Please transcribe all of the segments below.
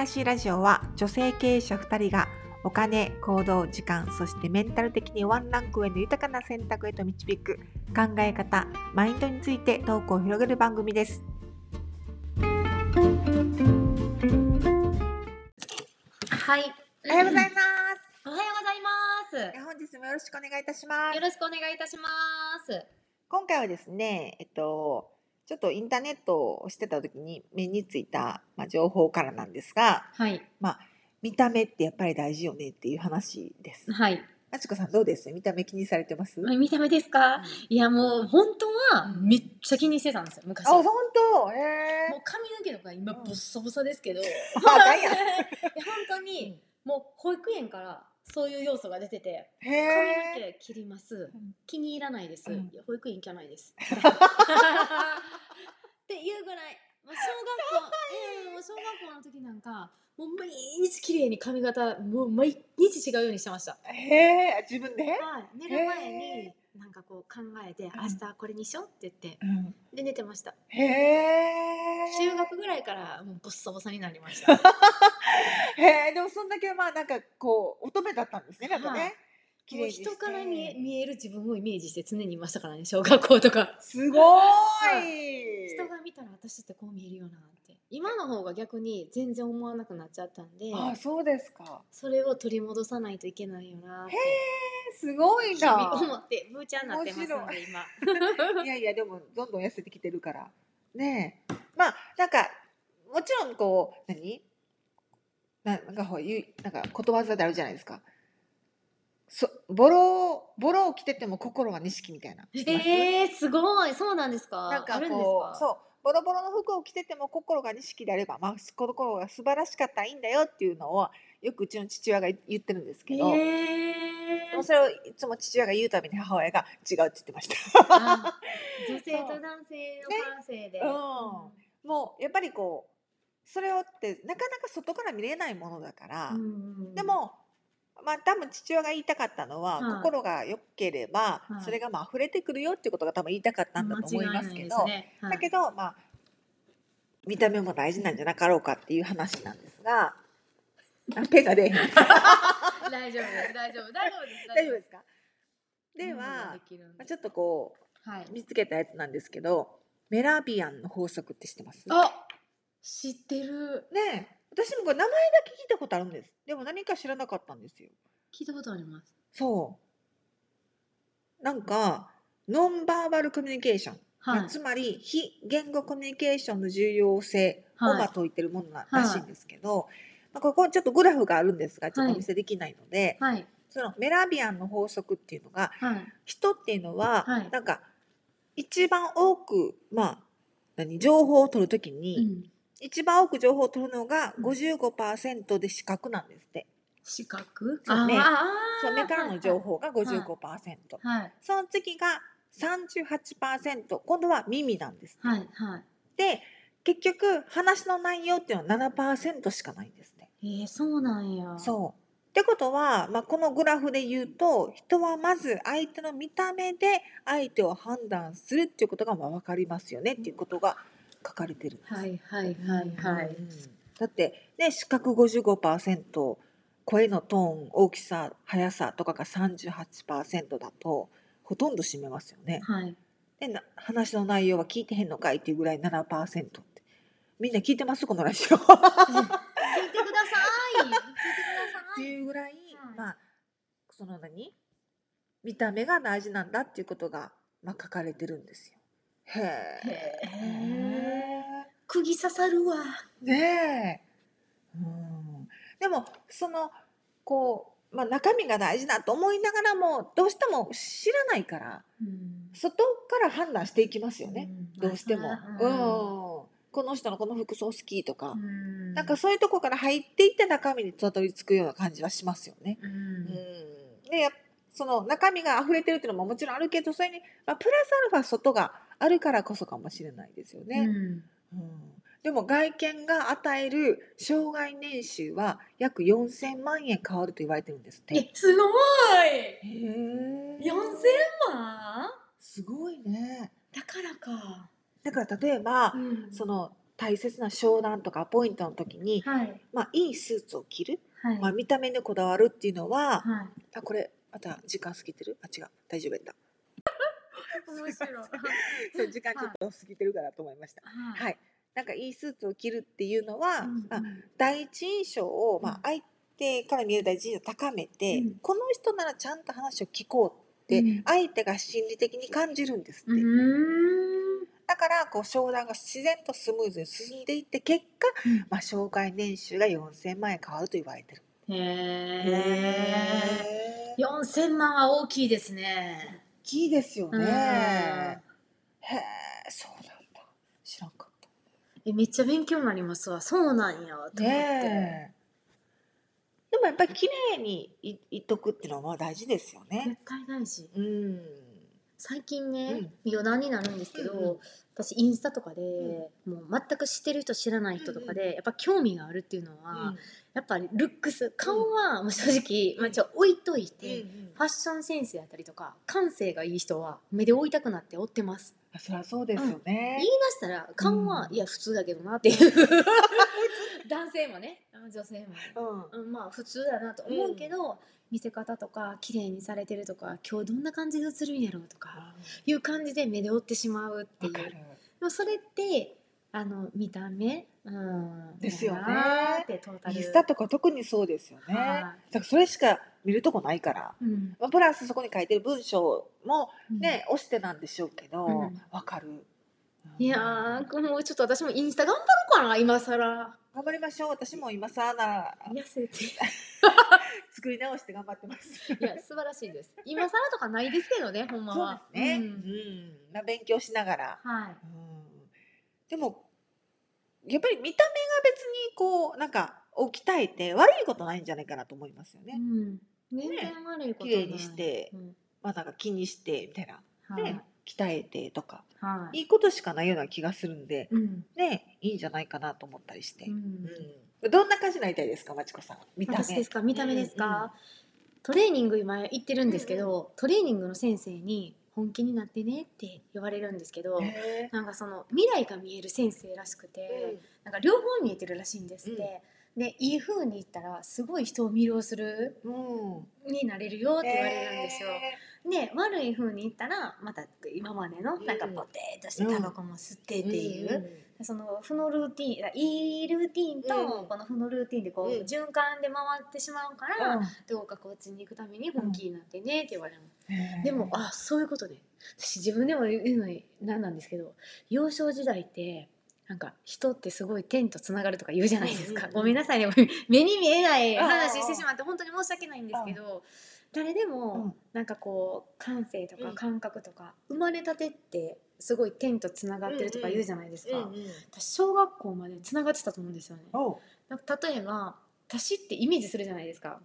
らしいラジオは女性経営者2人がお金、行動、時間、そしてメンタル的にワンランク上の豊かな選択へと導く考え方、マインドについてトークを広げる番組です。はい。おはようございます。おはようございます。本日もよろしくお願いいたしますよ。ろしくお願いいたします。今回はですね、えっと、ちょっとインターネットをしてた時に目についた、まあ、情報からなんですが、はい。見た目ってやっぱり大事よねっていう話です。はい。あちこさんどうです？見た目気にされてます、見た目ですか？いや、もう本当はめっちゃ気にしてたんですよ、昔。あ、もう本当？へえ。髪の毛とか今うんボッサボサですけど。いやあかんやん本当に、もう保育園からそういう要素が出てて、へ髪のえ。毛切りますん。気に入らないです。うん保育園行かないです。っていうぐらい、もう小学校、うん、もう小学校の時なんか、もう毎日綺麗に髪型、もう毎日違うようにしてました。へえ。自分で？はい、寝る前へになんかこう考えて、明日これにしようって言って、うん。で寝てました。へえ。中学ぐらいからもうボッサボサになりました。へえ。でもそんだけまあなんかこう乙女だったんですね。なんかはいね。綺もう人から見え見える自分をイメージして常にいましたからね、小学校とか。すごーい。人が見たら私ってこう見えるよな今の方が逆に全然思わなくなっちゃったんであ、そうですか。それを取り戻さないといけないよなってすごいな。思ってブーちゃんになってますんで面今い。やいやでもどんどん痩せてきてるから。ねえ。まあなんかもちろんこう何？ななんかほうなんかことわざであるじゃないですか。そボロボロを着てても心は錦みたいな。えー、すごい。そうなんですか？なんかあるんですか？こうそうボロボロの服を着てても心が錦であれば、まあ、心が素晴らしかったらいいんだよっていうのをよくうちの父親が言ってるんですけど、え。でもそれをいつも父親が言うたびに母親が違うって言ってました。あ女性と男性の感性で、う。ん。もうやっぱりこうそれをってなかなか外から見れないものだから、うん。でもまあ多分父親が言いたかったのは、はい。心が良ければ、はい。それがまあ溢れてくるよっていうことが多分言いたかったんだと思いますけどね。はい。だけどまあ見た目も大事なんじゃなかろうかっていう話なんですがあペンが出大丈夫です大丈夫大丈夫です大丈夫です。か？ではまあちょっとこはい。う見つけたやつなんですけどメラビアンの法則って知ってます？あ知ってる。ねえ私もこれ名前だけ聞いたことあるんです。でも何か知らなかったんですよ。聞いたことあります。そう。なんかノンバーバルコミュニケーション、まあはい。つまり非言語コミュニケーションの重要性をはい。まあ説いてるものらしいんですけど、まあ、ここちょっとグラフがあるんですがちょっとはい。お見せできないので、はい。そのメラビアンの法則っていうのがはい。人っていうのは、はい。なんか一番多くまあ何情報を取るときに、うん一番多く情報を取るのがうん。55%で視覚なんですって。視覚そう目。そう目からの情報がい55%、はい。その次が38%今度は耳なんです、はいはい。で結局話の内容っていうのは7%しかないんですね。えー、そうなんや。そう。ってことは、まあ、このグラフで言うと人はまず相手の見た目で相手を判断するっていうことがまあ分かりますよねっていうことが書かれてるんです。はいはいはいはい。うん。だってね視覚55%声のトーン大きさ速さとかが38%だとほとんど占めますよね。はい。でな話の内容は聞いてへんのかいっていうぐらい7%って。みんな聞いてます？このラジオ。っ聞いてください。聞いてくださていいうぐらい、はい。まあその何？見た目が大事なんだっていうことが、まあ、書かれてるんですよ。へえ。へ釘刺さるわ。ねえ、うん、でもそのこう、まあ、中身が大事だと思いながらもどうしても知らないからうん。外から判断していきますよね、うん。どうしても、ううん。ん。この人のこの服装好きとか、うん。なんかそういうとこから入っていって中身にたどり着くような感じはしますよね。ううん。ん、でその中身が溢れてるっていうのももちろんあるけどそれに、まあ、プラスアルファ外があるからこそかもしれないですよね。うんうん。でも外見が与える障害年収は約4000万円変わると言われてるんですって。えすごい！へえ4000万？すごいね。だからか、だから例えば、うん。その大切な商談とかアポイントの時に、はい。まあ、いいスーツを着る、はい。まあ、見た目にこだわるっていうのは、はい。あこれまた時間過ぎてる？あ違う。大丈夫やった 面白い。そう時間ちょっと過ぎてるからと思いました。ははい。なんかいいスーツを着るっていうのは、うんまあ、第一印象を、まあうん、相手から見える第一印象を高めて、うん。この人ならちゃんと話を聞こうって、うん。相手が心理的に感じるんですって、うーん。だからこう商談が自然とスムーズに進んでいって結果、うん。まあ、障害年収が4000万円変わると言われてる。へえへー4000万は大きいですね。大きいですようん。ね。へえそうなんだ。知らんかっえめっちゃ勉強になりますわ。そうなんやと思ったて、でもやっぱり綺麗にいいっとくっていうのは大事ですよね。絶対大事。うん。最近ね、うん。余談になるんですけど、うんうん私インスタとかで、もう全く知ってる人知らない人とかで、やっぱ興味があるっていうのは、やっぱりルックス顔はもう正直、まあ、ちょ置いといて、ファッションセンスやったりとか感性がいい人は目で追いたくなって追ってます。あそりゃそうですよね。言い。出したら顔は、うん。いや普通だけどなっていう男性もね女性も、うん。うん、まあ普通だなと思うけど、見せ方とか綺麗にされてるとか今日どんな感じで映るんやろうとかいう感じで目で追ってしまうっていう。でもそれってあの見た目、うん、ですよね。インスタとか特にそうですよね。はだからそれしか見るとこないから。うん。まあ、プラスそこに書いてる文章もうん。ね、押してなんでしょうけど、うん。わかる。いやーもうちょっと私もインスタ頑張ろうかな今更頑張りましょう。私も今さなら痩せて作り直して頑張ってます。いや素晴らしいです今更とかないですけどねほんまそうはですね。ううんん。まあ勉強しながら。はいうん。でもやっぱり見た目が別にこうなんか置き鍛えて悪いことないんじゃないかなと思いますよね。うん、全然悪いことない綺麗にしてうんまあなんか気にしてみたいな。はい、ね、鍛えてとかはい。いいことしかないような気がするんで、うん。ねいいんじゃないかなと思ったりして。うん。うん、どんな感じになりたいですか、まちこさん。見た目。私ですか？見た目ですか、トレーニング今行ってるんですけど、トレーニングの先生に本気になってねって言われるんですけど、なんかその未来が見える先生らしくーて、なんか両方見えてるらしいんですって、でいい風に言ったらすごい人を魅了するうん。うんになれるよって言われるんですよ。で悪い風に言ったらまた今までのなんかうんポテーとしてタバコも吸ってっていう、うん。その負のルーティンいいルーティンとうん。この負のルーティンでこう、うん。循環で回ってしまうから、うん。どうかこっちに行くために本気になってねって言われるの、へー。でもあそういうことで私自分でも言うのに何なんですけど幼少時代ってなんか人ってすごい天とつながるとか言うじゃないですか、うんうんうんごめんなさい。ね目に見えない話してしまって本当に申し訳ないんですけど誰でうもん。なんかこう感性とかうん。感覚とか生まれたてってすごい天とつながってるとか言うじゃないですか、うんうん。私小学校までつながってたと思うんですよね。なんか例えば私ってイメージするじゃないですか。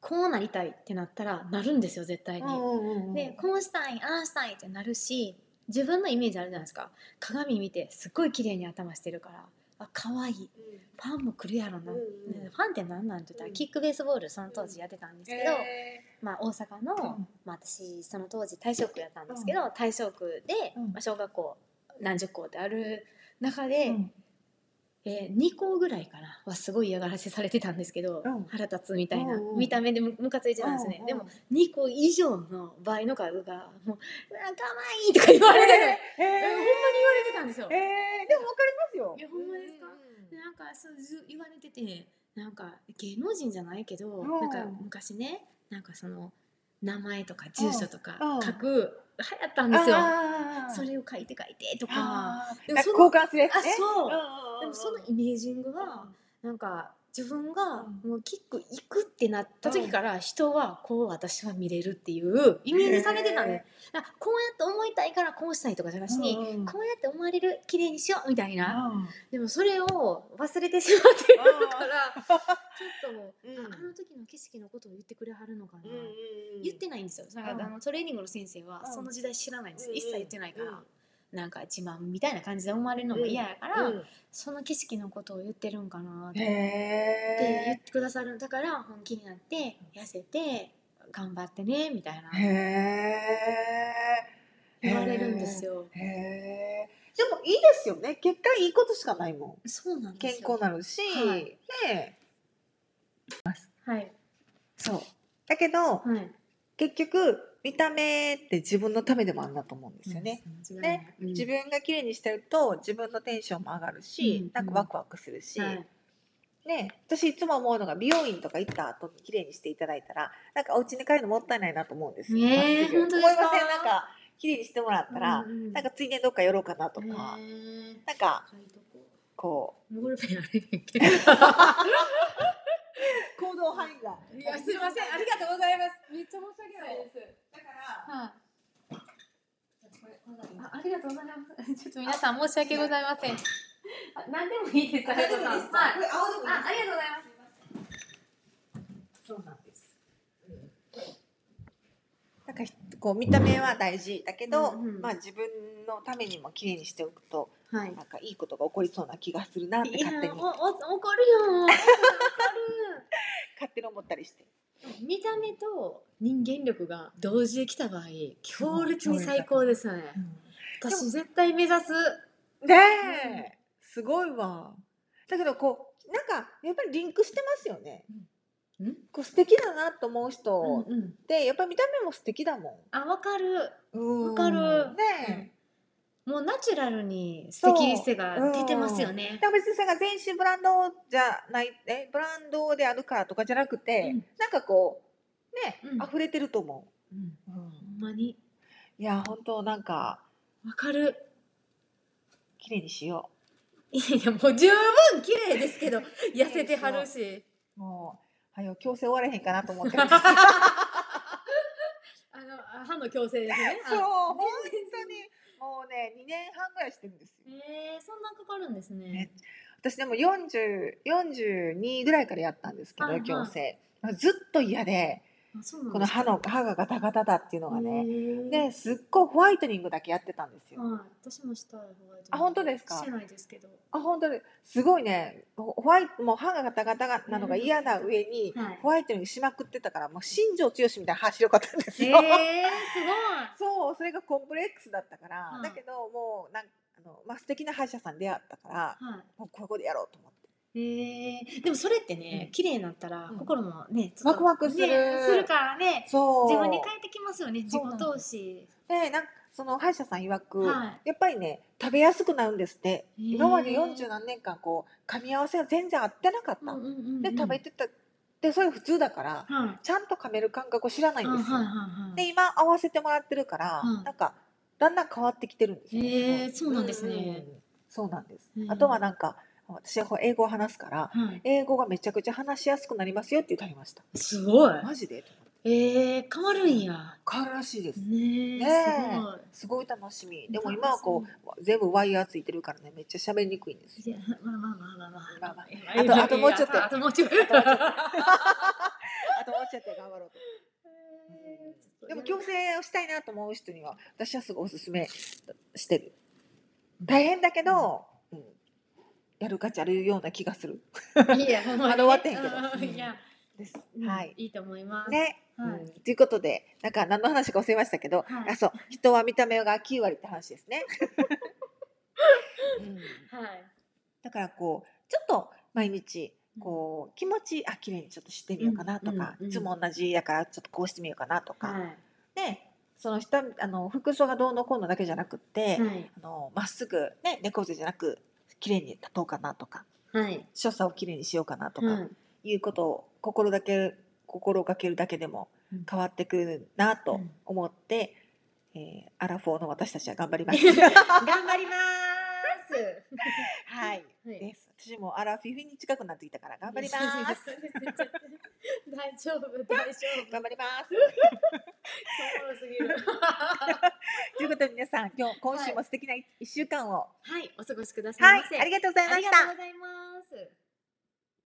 こうなりたいってなったらなるんですよ絶対に、うんうんうん。でこうしたいああしたいってなるし自分のイメージあるじゃないですか。鏡見てすっごい綺麗に頭してるからあ可愛い。ファンも来るやろな、うんうん。ねファンって何なんって言ったら、うん。キックベースボールその当時やってたんですけど、へまあ、大阪の、うん。まあ、私その当時大正区やったんですけど、大正区で、うん。まあ、小学校何十校ってある中ーで、うんえー、2校ぐらいかなはすごい嫌がらせされてたんですけど、うん。腹立つみたいな、見た目でムムカついてたんですね、でも2個以上の倍の数がもう「うわかわいい」とか言われてて、へー。えほんまに言われてたんですよ。へーでもわかりますよ。いやほんまですか？うん。でなんかそうず言われててなんか芸能人じゃないけど、うん。なんか昔ねなんかその名前とか住所とかうん。書く流行ったんですよ。それを書いて書いてとか。でもその交換するやつあねそう、でもそのイメージングがなんか自分がうん。もうキック行くってなった時から人はこう私は見れるっていうイメージされてたんでだからこうやって思いたいからこうしたいとかじゃなしに、うんうん。こうやって思われる綺麗にしようみたいな、うん。でもそれを忘れてしまってるからちょっともう、うん。ああの時の景色のことを言ってくれはるのかな、言ってないんですよ。だから、うん。あのトレーニングの先生はうん。その時代知らないんです一切言ってないから、うんなんか自慢みたいな感じで思われるのも嫌やから、うん。その景色のことを言ってるんかなってへ言えってくださるだから本気になって痩せて頑張ってねみたいな。言われるんですよ。でもいいですよね。結果いいことしかないもん。そうなんで健康になるし、はい。ねはい。そう。だけどはい。結局見た目って自分のためでもあるなと思うんですよね、間違いないうん。自分が綺麗にしてると自分のテンションも上がるし、うん。なんかワクワクするし、はい。ね、私いつも思うのが美容院とか行った後に綺麗にしていただいたらなんかお家に帰るのもったいないなと思うんですよ。ねえまっすぐ本当ですか？思いません？なんか綺麗にしてもらったら、うんうんなんかついでにどっか寄ろうかなとか、へーなんかこ。こう。行動範囲が。いやすいません。ありがとうございます。めっちゃ申し訳ないですはいあありがとうございます。ちょっと皆さん申し訳ございません。あ何でもいいです。ありがとうございます。はいあありがとうございます。そうなんです。なんかひこう見た目は大事だけど、うんうんまあ自分のためにも綺麗にしておくとはい。なんかいいことが起こりそうな気がするなって勝手におお怒るよ。怒る。勝手に思ったりして。見た目と人間力が同時できた場合、強烈に最高ですよね。私絶対目指す。ねえ、すごいわ。だけどこうなんかやっぱりリンクしてますよね。うん？こう素敵だなと思う人うんうん。ってやっぱり見た目も素敵だもあ、わかる。ん。うんわかるねえ。もうナチュラルに素敵さが出てますよね。だから別にが全身ブランドじゃないえブランドであるからとかじゃなくて、うん。なんかこうね、うん。溢れてると思う。ん。う、ほんまに。いや本当なんかわかる。綺麗にしよいやいやもう十分綺麗ですけど 痩せてはるし。うもうはよ矯正終われへんかなと思ってるんです。あのあ歯の矯正ですね。そうあ本当にもうね2年半ぐらいしてるんですよ。えー、そんなかかるんですね。ね。私でも40 42ぐらいからやったんですけど、はいはい。矯正ずっと嫌でこの歯の歯がガタガタだっていうのがね、ねですっごいホワイトニングだけやってたんですよ、はい私もしたいホワイトニングあ本当ですか？してないですけど。あ本当にす。ごいね。ホホワイトもう歯がガタガタがなのが嫌な上に、はい。ホワイトニングしまくってたからもう新庄剛志みたいな歯白かったんですえー、よ、すそうそれがコンプレックスだったから、はい。だけどもうなんあの、まあ、素敵な歯医者さん出会ったからもうここでやろうと思ってえー、でもそれってね、うん。綺麗になったらうん。心もね、ちょっとワクワクする。ねするからね。そう。自分に返ってきますよね自己投資。でなんかその歯医者さん曰く、はやっぱりね食べやすくなるんですって。へー。今まで40何年間こう噛み合わせが全然合ってなかった、うんうんうんうん。で食べてた。でそれ普通だからはい。ちゃんと噛める感覚を知らないんですよ、で今合わせてもらってるから、うんなんかだんだん変わってきてるんですよ、へーそうなんですね。うん。うんうんそうなんです、うんあとはなんか私は英語を話すからはい。英語がめちゃくちゃ話しやすくなりますよって言ってありました。すごい。マジで？えー、変わるんや。変わるらしいです、ねすすごい楽しみ。でも今はこう全部ワイヤーついてるからねめっちゃ喋りにくいんです。ごいいやまあまあまあまあまあまあ。まああ。あとあともうちょっと。あともうちょっと。あともうちょっと。頑張ろうと。でも矯正をしたいなと思う人には私はすごいおすすめしてる。大変だけど、うん、やる価値あるような気がする。いやほんまにね。まだ終わってへんけど。うん。いや、です、うん。はい。いいと思います。ね、はい。うん、ということでなんか何の話か忘れましたけど、はい。あそう。人は見た目が9割って話ですね、うん、はい。だからこうちょっと毎日こう気持ちあ綺麗にちょっとしてみようかなとか、うん。うん。うん。いつも同じやからちょっとこうしてみようかなとか、はい。でその人あの服装がどうのこうのだけじゃなくって、はい。あのまっすぐね猫背じゃなく綺麗に立とうかなとかはい。所作を綺麗にしようかなとか、はいいうことを心だけ心がけるだけでもうん。変わってくるなとうん。思って、えーアラフォーの私たちは頑張ります。頑張りますはい、はい。です。私もアラフィフに近くなってきたから頑張ります。大丈夫 大丈夫。頑張ります。すぎる。ということで皆さん今日今週も素敵な一週間を。はい。お過ごしくださはいいませ、ありがとうございまありがしたとうございます